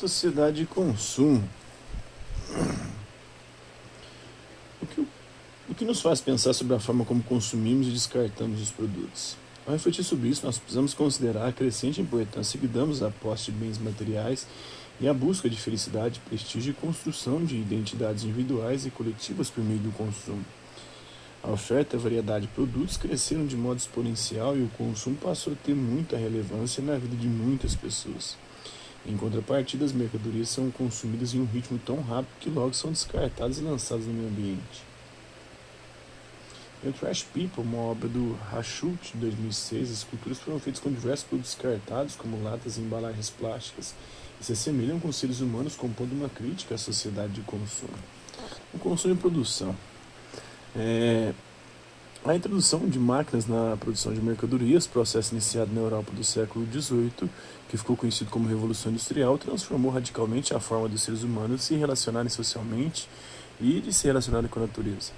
Sociedade de consumo. O que, o que nos faz pensar sobre a forma como consumimos e descartamos os produtos? Ao refletir sobre isso, nós precisamos considerar a crescente importância que damos à posse de bens materiais e à busca de felicidade, prestígio e construção de identidades individuais e coletivas por meio do consumo. A oferta e a variedade de produtos cresceram de modo exponencial e o consumo passou a ter muita relevância na vida de muitas pessoas. Em contrapartida, as mercadorias são consumidas em um ritmo tão rápido que logo são descartadas e lançadas no meio ambiente. Em Trash People, uma obra do Rachut de 2006, as esculturas foram feitas com diversos produtos descartados, como latas e embalagens plásticas, e se assemelham com seres humanos, compondo uma crítica à sociedade de consumo. O consumo e produção. É, a introdução de máquinas na produção de mercadorias, processo iniciado na Europa do século XVIII, que ficou conhecido como Revolução Industrial, transformou radicalmente a forma dos seres humanos se relacionarem socialmente e de se relacionarem com a natureza.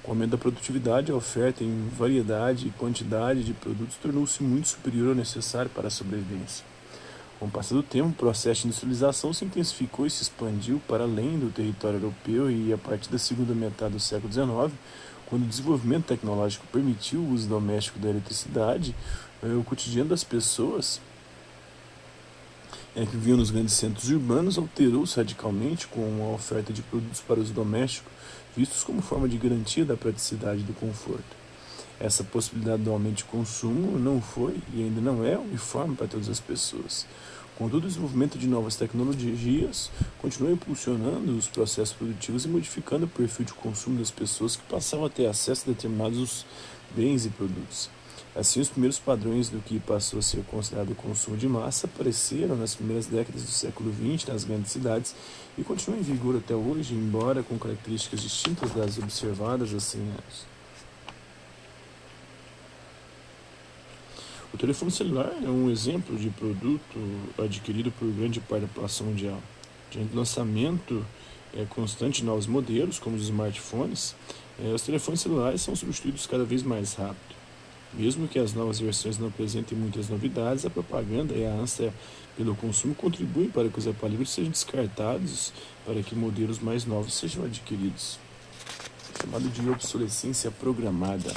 Com o aumento da produtividade, a oferta em variedade e quantidade de produtos tornou-se muito superior ao necessário para a sobrevivência. Com o passar do tempo, o processo de industrialização se intensificou e se expandiu para além do território europeu e, a partir da segunda metade do século XIX, quando o desenvolvimento tecnológico permitiu o uso doméstico da eletricidade, eh, o cotidiano das pessoas é, que viviam nos grandes centros urbanos alterou-se radicalmente com a oferta de produtos para uso doméstico, vistos como forma de garantia da praticidade e do conforto. Essa possibilidade do aumento de consumo não foi e ainda não é uniforme para todas as pessoas. Contudo, o desenvolvimento de novas tecnologias continua impulsionando os processos produtivos e modificando o perfil de consumo das pessoas que passavam a ter acesso a determinados bens e produtos. Assim, os primeiros padrões do que passou a ser considerado consumo de massa apareceram nas primeiras décadas do século XX nas grandes cidades e continuam em vigor até hoje, embora com características distintas das observadas há 100 anos. O telefone celular é um exemplo de produto adquirido por grande parte da população mundial. Diante do lançamento é, constante de novos modelos, como os smartphones, é, os telefones celulares são substituídos cada vez mais rápido. Mesmo que as novas versões não apresentem muitas novidades, a propaganda e a ânsia pelo consumo contribuem para que os aparelhos sejam descartados para que modelos mais novos sejam adquiridos. É chamado de obsolescência programada.